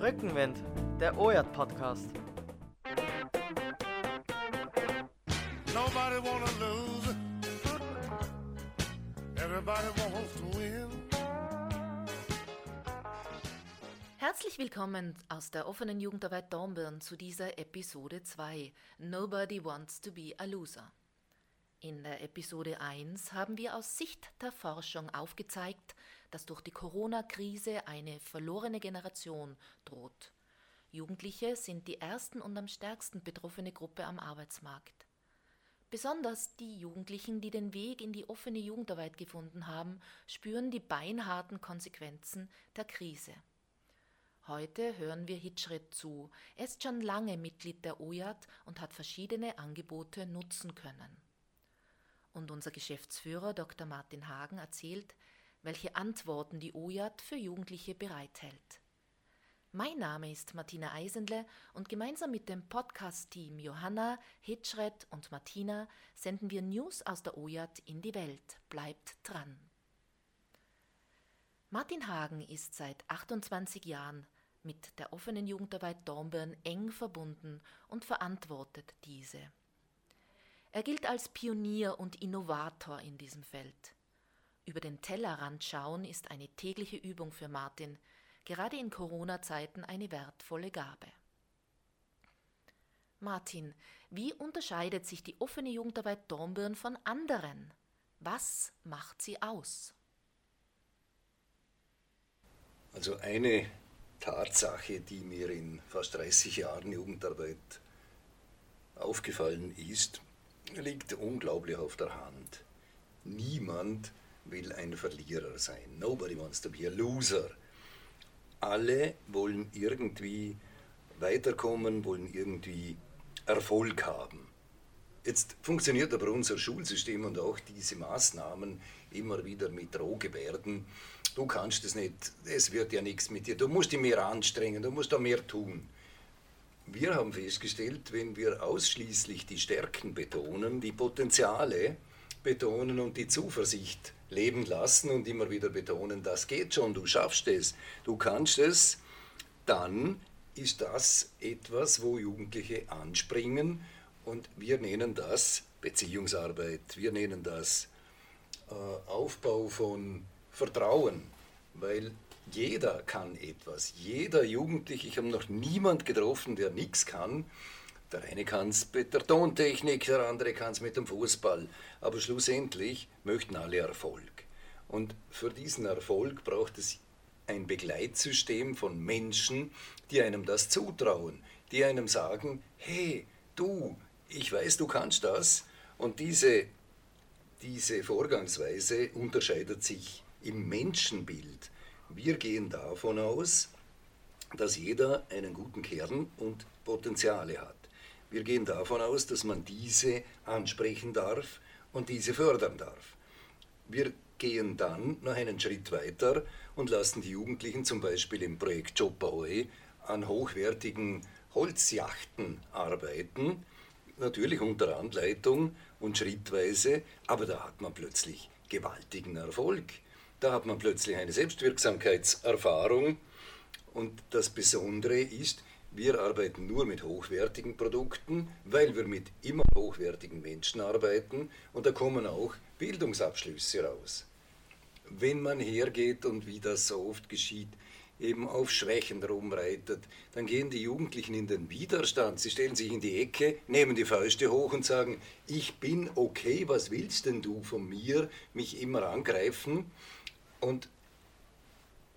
Rückenwind, der OJAT Podcast. Nobody wanna lose. Everybody wants to win. Herzlich willkommen aus der offenen Jugendarbeit Dornbirn zu dieser Episode 2 Nobody Wants to be a Loser. In der Episode 1 haben wir aus Sicht der Forschung aufgezeigt, dass durch die Corona-Krise eine verlorene Generation droht. Jugendliche sind die ersten und am stärksten betroffene Gruppe am Arbeitsmarkt. Besonders die Jugendlichen, die den Weg in die offene Jugendarbeit gefunden haben, spüren die beinharten Konsequenzen der Krise. Heute hören wir Hitschritt zu. Er ist schon lange Mitglied der OJAT und hat verschiedene Angebote nutzen können. Und unser Geschäftsführer Dr. Martin Hagen erzählt, welche Antworten die OJAT für Jugendliche bereithält. Mein Name ist Martina Eisenle und gemeinsam mit dem Podcast-Team Johanna, Hitschred und Martina senden wir News aus der OJAT in die Welt. Bleibt dran! Martin Hagen ist seit 28 Jahren mit der offenen Jugendarbeit Dornbirn eng verbunden und verantwortet diese. Er gilt als Pionier und Innovator in diesem Feld. Über den Tellerrand schauen ist eine tägliche Übung für Martin, gerade in Corona-Zeiten eine wertvolle Gabe. Martin, wie unterscheidet sich die offene Jugendarbeit Dornbirn von anderen? Was macht sie aus? Also eine Tatsache, die mir in fast 30 Jahren Jugendarbeit aufgefallen ist, liegt unglaublich auf der Hand. Niemand will ein Verlierer sein. Nobody wants to be a loser. Alle wollen irgendwie weiterkommen, wollen irgendwie Erfolg haben. Jetzt funktioniert aber unser Schulsystem und auch diese Maßnahmen immer wieder mit Drohgebärden. Du kannst es nicht, es wird ja nichts mit dir, du musst dich mehr anstrengen, du musst da mehr tun. Wir haben festgestellt, wenn wir ausschließlich die Stärken betonen, die Potenziale betonen und die Zuversicht leben lassen und immer wieder betonen, das geht schon, du schaffst es, du kannst es, dann ist das etwas, wo Jugendliche anspringen und wir nennen das Beziehungsarbeit, wir nennen das äh, Aufbau von Vertrauen, weil jeder kann etwas. Jeder Jugendliche, ich habe noch niemand getroffen, der nichts kann. Der eine kann es mit der Tontechnik, der andere kann es mit dem Fußball. Aber schlussendlich möchten alle Erfolg. Und für diesen Erfolg braucht es ein Begleitsystem von Menschen, die einem das zutrauen, die einem sagen, hey, du, ich weiß, du kannst das. Und diese, diese Vorgangsweise unterscheidet sich im Menschenbild. Wir gehen davon aus, dass jeder einen guten Kern und Potenziale hat. Wir gehen davon aus, dass man diese ansprechen darf und diese fördern darf. Wir gehen dann noch einen Schritt weiter und lassen die Jugendlichen zum Beispiel im Projekt Jobbaue an hochwertigen Holzjachten arbeiten, natürlich unter Anleitung und schrittweise, aber da hat man plötzlich gewaltigen Erfolg. Da hat man plötzlich eine Selbstwirksamkeitserfahrung. Und das Besondere ist, wir arbeiten nur mit hochwertigen Produkten, weil wir mit immer hochwertigen Menschen arbeiten und da kommen auch Bildungsabschlüsse raus. Wenn man hergeht und wie das so oft geschieht, eben auf Schwächen rumreitet, dann gehen die Jugendlichen in den Widerstand. Sie stellen sich in die Ecke, nehmen die Fäuste hoch und sagen, ich bin okay, was willst denn du von mir, mich immer angreifen? Und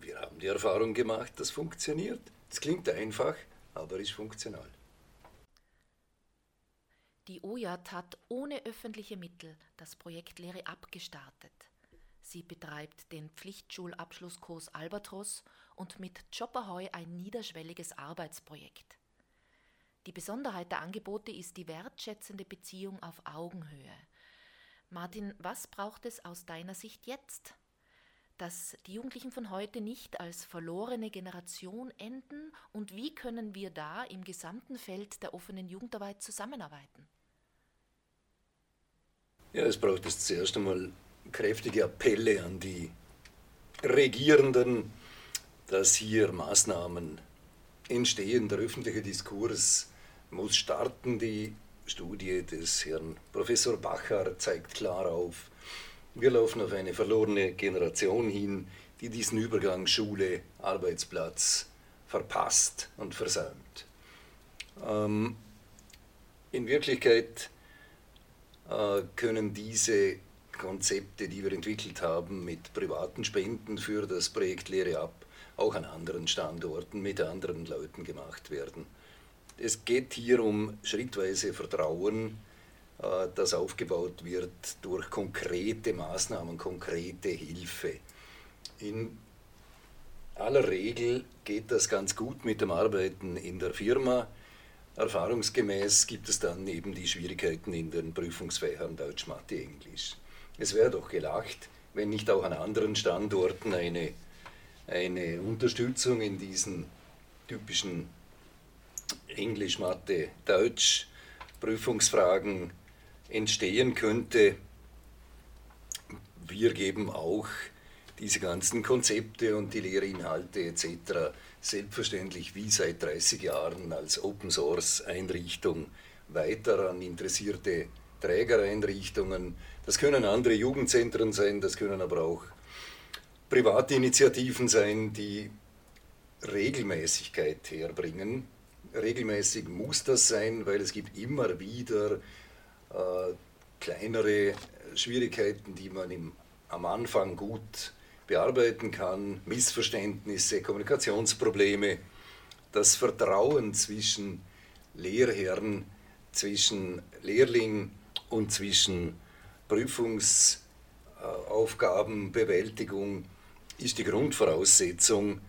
wir haben die Erfahrung gemacht, das funktioniert. Es klingt einfach, aber ist funktional. Die OJAT hat ohne öffentliche Mittel das Projekt Lehre abgestartet. Sie betreibt den Pflichtschulabschlusskurs Albatros und mit Jobahoi ein niederschwelliges Arbeitsprojekt. Die Besonderheit der Angebote ist die wertschätzende Beziehung auf Augenhöhe. Martin, was braucht es aus deiner Sicht jetzt? Dass die Jugendlichen von heute nicht als verlorene Generation enden und wie können wir da im gesamten Feld der offenen Jugendarbeit zusammenarbeiten? Ja, es braucht jetzt zuerst einmal kräftige Appelle an die Regierenden, dass hier Maßnahmen entstehen. Der öffentliche Diskurs muss starten. Die Studie des Herrn Professor Bacher zeigt klar auf, wir laufen auf eine verlorene Generation hin, die diesen Übergang Schule, Arbeitsplatz verpasst und versäumt. Ähm, in Wirklichkeit äh, können diese Konzepte, die wir entwickelt haben, mit privaten Spenden für das Projekt Lehre ab, auch an anderen Standorten mit anderen Leuten gemacht werden. Es geht hier um schrittweise Vertrauen, das aufgebaut wird durch konkrete Maßnahmen, konkrete Hilfe. In aller Regel geht das ganz gut mit dem Arbeiten in der Firma. Erfahrungsgemäß gibt es dann eben die Schwierigkeiten in den Prüfungsfächern Deutsch, Mathe, Englisch. Es wäre doch gelacht, wenn nicht auch an anderen Standorten eine, eine Unterstützung in diesen typischen Englisch, Mathe, Deutsch Prüfungsfragen entstehen könnte. Wir geben auch diese ganzen Konzepte und die Lehrinhalte etc. selbstverständlich wie seit 30 Jahren als Open Source Einrichtung weiter an interessierte Trägereinrichtungen. Das können andere Jugendzentren sein, das können aber auch private Initiativen sein, die Regelmäßigkeit herbringen. Regelmäßig muss das sein, weil es gibt immer wieder äh, kleinere Schwierigkeiten, die man im, am Anfang gut bearbeiten kann, Missverständnisse, Kommunikationsprobleme, das Vertrauen zwischen Lehrherren, zwischen Lehrling und zwischen Prüfungsaufgabenbewältigung ist die Grundvoraussetzung,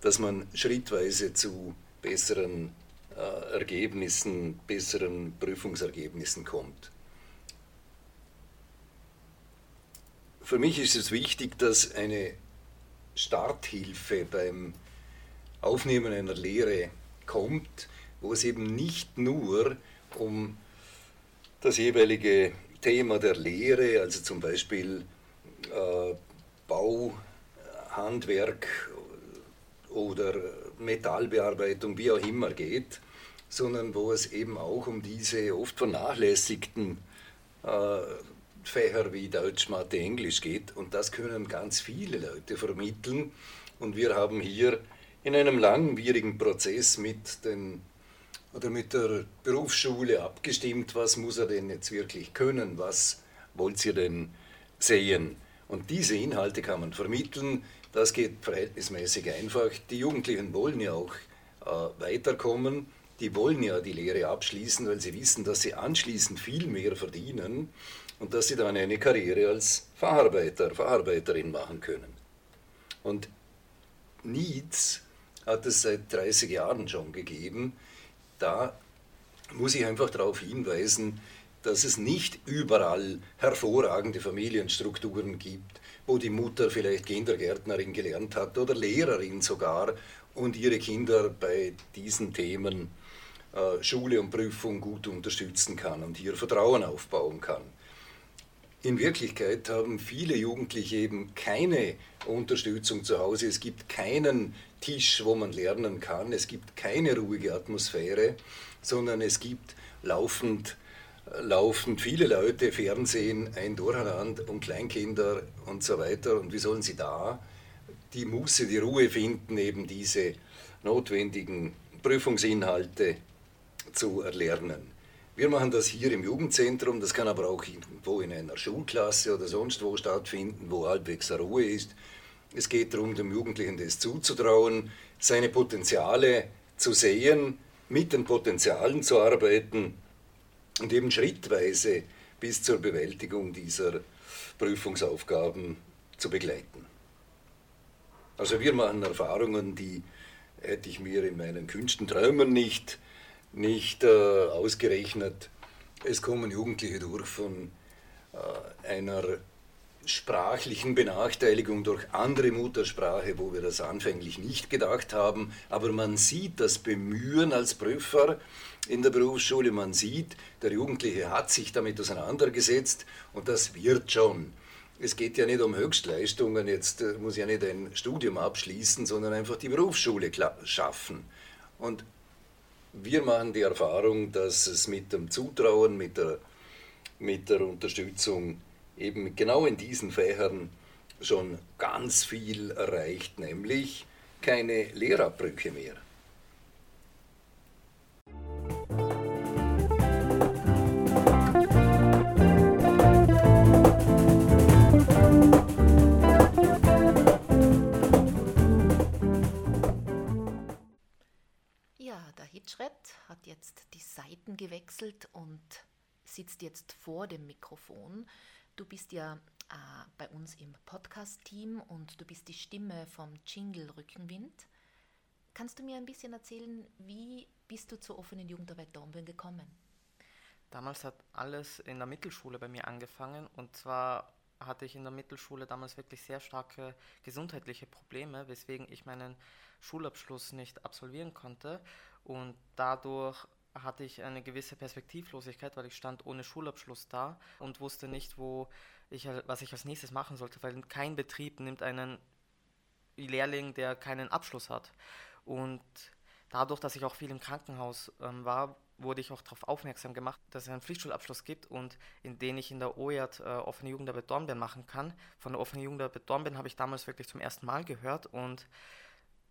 dass man schrittweise zu besseren Ergebnissen, besseren Prüfungsergebnissen kommt. Für mich ist es wichtig, dass eine Starthilfe beim Aufnehmen einer Lehre kommt, wo es eben nicht nur um das jeweilige Thema der Lehre, also zum Beispiel äh, Bau, Handwerk oder Metallbearbeitung, wie auch immer geht, sondern wo es eben auch um diese oft vernachlässigten äh, Fächer wie Deutsch, Mathe, Englisch geht. Und das können ganz viele Leute vermitteln. Und wir haben hier in einem langwierigen Prozess mit, den, oder mit der Berufsschule abgestimmt, was muss er denn jetzt wirklich können, was wollt ihr denn sehen. Und diese Inhalte kann man vermitteln, das geht verhältnismäßig einfach. Die Jugendlichen wollen ja auch äh, weiterkommen, die wollen ja die Lehre abschließen, weil sie wissen, dass sie anschließend viel mehr verdienen und dass sie dann eine Karriere als Facharbeiter, Facharbeiterin machen können. Und Needs hat es seit 30 Jahren schon gegeben. Da muss ich einfach darauf hinweisen, dass es nicht überall hervorragende Familienstrukturen gibt, wo die Mutter vielleicht Kindergärtnerin gelernt hat oder Lehrerin sogar und ihre Kinder bei diesen Themen Schule und Prüfung gut unterstützen kann und hier Vertrauen aufbauen kann. In Wirklichkeit haben viele Jugendliche eben keine Unterstützung zu Hause. Es gibt keinen Tisch, wo man lernen kann. Es gibt keine ruhige Atmosphäre, sondern es gibt laufend, laufend viele Leute, Fernsehen, ein Durcheinander und Kleinkinder und so weiter. Und wie sollen sie da die Muße, die Ruhe finden, eben diese notwendigen Prüfungsinhalte zu erlernen? Wir machen das hier im Jugendzentrum, das kann aber auch irgendwo in einer Schulklasse oder sonst wo stattfinden, wo halbwegs Ruhe ist. Es geht darum, dem Jugendlichen das zuzutrauen, seine Potenziale zu sehen, mit den Potenzialen zu arbeiten und eben schrittweise bis zur Bewältigung dieser Prüfungsaufgaben zu begleiten. Also wir machen Erfahrungen, die hätte ich mir in meinen kühnsten Träumen nicht nicht äh, ausgerechnet. Es kommen Jugendliche durch von äh, einer sprachlichen Benachteiligung durch andere Muttersprache, wo wir das anfänglich nicht gedacht haben. Aber man sieht das Bemühen als Prüfer in der Berufsschule, man sieht, der Jugendliche hat sich damit auseinandergesetzt und das wird schon. Es geht ja nicht um Höchstleistungen, jetzt äh, muss ja nicht ein Studium abschließen, sondern einfach die Berufsschule schaffen. Und wir machen die Erfahrung, dass es mit dem Zutrauen, mit der, mit der Unterstützung eben genau in diesen Fächern schon ganz viel erreicht, nämlich keine Lehrabbrüche mehr. Hat jetzt die Seiten gewechselt und sitzt jetzt vor dem Mikrofon. Du bist ja äh, bei uns im Podcast-Team und du bist die Stimme vom Jingle Rückenwind. Kannst du mir ein bisschen erzählen, wie bist du zur offenen Jugendarbeit Dornbirn gekommen? Damals hat alles in der Mittelschule bei mir angefangen und zwar hatte ich in der Mittelschule damals wirklich sehr starke gesundheitliche Probleme, weswegen ich meinen Schulabschluss nicht absolvieren konnte und dadurch hatte ich eine gewisse Perspektivlosigkeit, weil ich stand ohne Schulabschluss da und wusste nicht, wo ich, was ich als nächstes machen sollte, weil kein Betrieb nimmt einen Lehrling, der keinen Abschluss hat. Und dadurch, dass ich auch viel im Krankenhaus ähm, war, wurde ich auch darauf aufmerksam gemacht, dass es einen Pflichtschulabschluss gibt und in den ich in der OJAT äh, offene Jugendarbeit Dornbirn machen kann. Von der offenen Jugendarbeit Dornbirn habe ich damals wirklich zum ersten Mal gehört und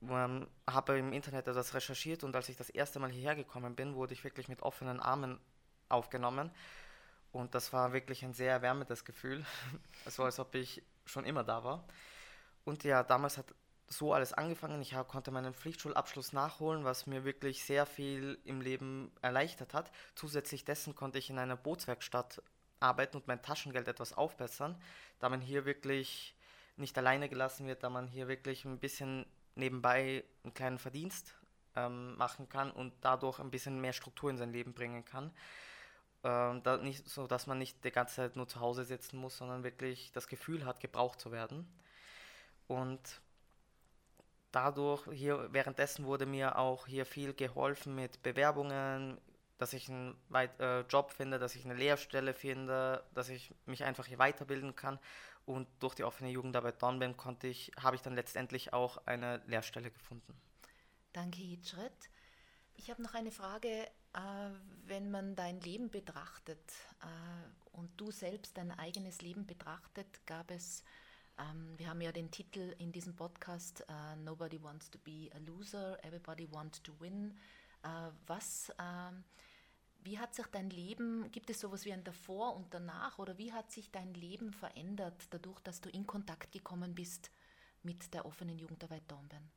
ähm, habe im Internet das recherchiert und als ich das erste Mal hierher gekommen bin, wurde ich wirklich mit offenen Armen aufgenommen. Und das war wirklich ein sehr erwärmendes Gefühl. Es war, als ob ich schon immer da war. Und ja, damals hat so alles angefangen. Ich konnte meinen Pflichtschulabschluss nachholen, was mir wirklich sehr viel im Leben erleichtert hat. Zusätzlich dessen konnte ich in einer Bootswerkstatt arbeiten und mein Taschengeld etwas aufbessern, da man hier wirklich nicht alleine gelassen wird, da man hier wirklich ein bisschen nebenbei einen kleinen Verdienst ähm, machen kann und dadurch ein bisschen mehr Struktur in sein Leben bringen kann. Ähm, da nicht so, dass man nicht die ganze Zeit nur zu Hause sitzen muss, sondern wirklich das Gefühl hat, gebraucht zu werden. Und dadurch hier währenddessen wurde mir auch hier viel geholfen mit Bewerbungen, dass ich einen äh, Job finde, dass ich eine Lehrstelle finde, dass ich mich einfach hier weiterbilden kann und durch die offene Jugendarbeit Dornbirn konnte ich, habe ich dann letztendlich auch eine Lehrstelle gefunden. Danke, Hitschritt. Ich habe noch eine Frage. Äh, wenn man dein Leben betrachtet äh, und du selbst dein eigenes Leben betrachtet, gab es, ähm, wir haben ja den Titel in diesem Podcast, äh, Nobody wants to be a loser, everybody wants to win. was ähm, wie hat sich dein Leben, gibt es sowas wie ein Davor und Danach oder wie hat sich dein Leben verändert dadurch, dass du in Kontakt gekommen bist mit der offenen Jugendarbeit Dornbirn?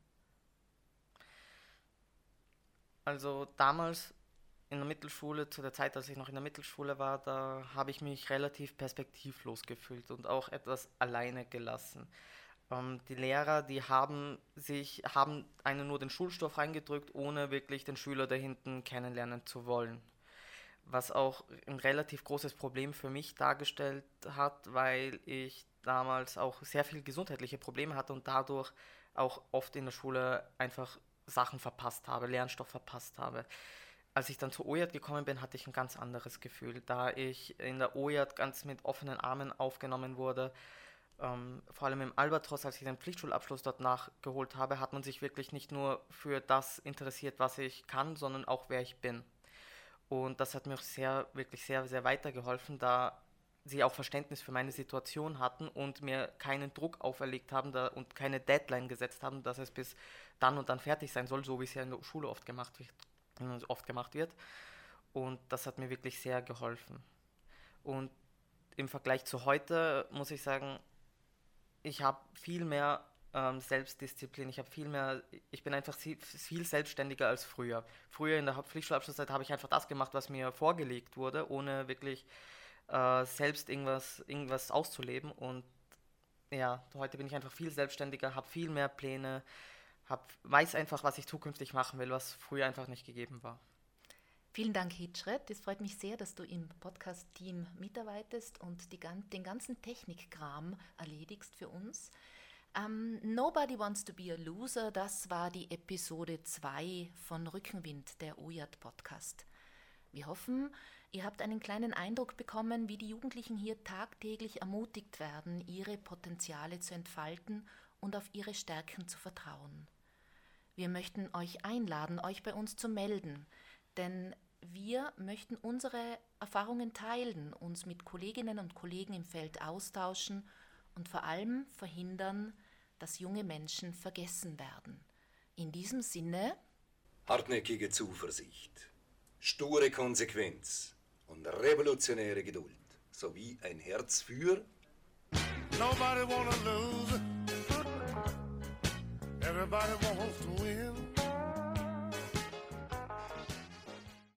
Also damals in der Mittelschule, zu der Zeit, als ich noch in der Mittelschule war, da habe ich mich relativ perspektivlos gefühlt und auch etwas alleine gelassen. Ähm, die Lehrer, die haben sich, haben einen nur den Schulstoff reingedrückt, ohne wirklich den Schüler da hinten kennenlernen zu wollen was auch ein relativ großes Problem für mich dargestellt hat, weil ich damals auch sehr viele gesundheitliche Probleme hatte und dadurch auch oft in der Schule einfach Sachen verpasst habe, Lernstoff verpasst habe. Als ich dann zur OJAT gekommen bin, hatte ich ein ganz anderes Gefühl, da ich in der OJAT ganz mit offenen Armen aufgenommen wurde. Ähm, vor allem im Albatros, als ich den Pflichtschulabschluss dort nachgeholt habe, hat man sich wirklich nicht nur für das interessiert, was ich kann, sondern auch wer ich bin. Und das hat mir auch sehr, wirklich sehr, sehr weitergeholfen, da sie auch Verständnis für meine Situation hatten und mir keinen Druck auferlegt haben da, und keine Deadline gesetzt haben, dass es bis dann und dann fertig sein soll, so wie es ja in der Schule oft gemacht wird. Oft gemacht wird. Und das hat mir wirklich sehr geholfen. Und im Vergleich zu heute muss ich sagen, ich habe viel mehr ähm, Selbstdisziplin. Ich habe viel mehr, ich bin einfach viel selbstständiger als früher. Früher in der Pflichtschulabschlusszeit habe ich einfach das gemacht, was mir vorgelegt wurde, ohne wirklich äh, selbst irgendwas, irgendwas auszuleben. Und ja, heute bin ich einfach viel selbstständiger, habe viel mehr Pläne, hab, weiß einfach, was ich zukünftig machen will, was früher einfach nicht gegeben war. Vielen Dank, Hitschred. Es freut mich sehr, dass du im Podcast-Team mitarbeitest und die, den ganzen Technikkram erledigst für uns. Um, ähm, Nobody Wants to Be a Loser, das war die Episode 2 von Rückenwind, der OJAT Podcast. Wir hoffen, ihr habt einen kleinen Eindruck bekommen, wie die Jugendlichen hier tagtäglich ermutigt werden, ihre Potenziale zu entfalten und auf ihre Stärken zu vertrauen. Wir möchten euch einladen, euch bei uns zu melden, denn wir möchten unsere Erfahrungen teilen, uns mit Kolleginnen und Kollegen im Feld austauschen und vor allem verhindern, dass junge Menschen vergessen werden. In diesem Sinne hartnäckige Zuversicht, sture Konsequenz und revolutionäre Geduld sowie ein Herz für Nobody wanna lose. Everybody wants to win.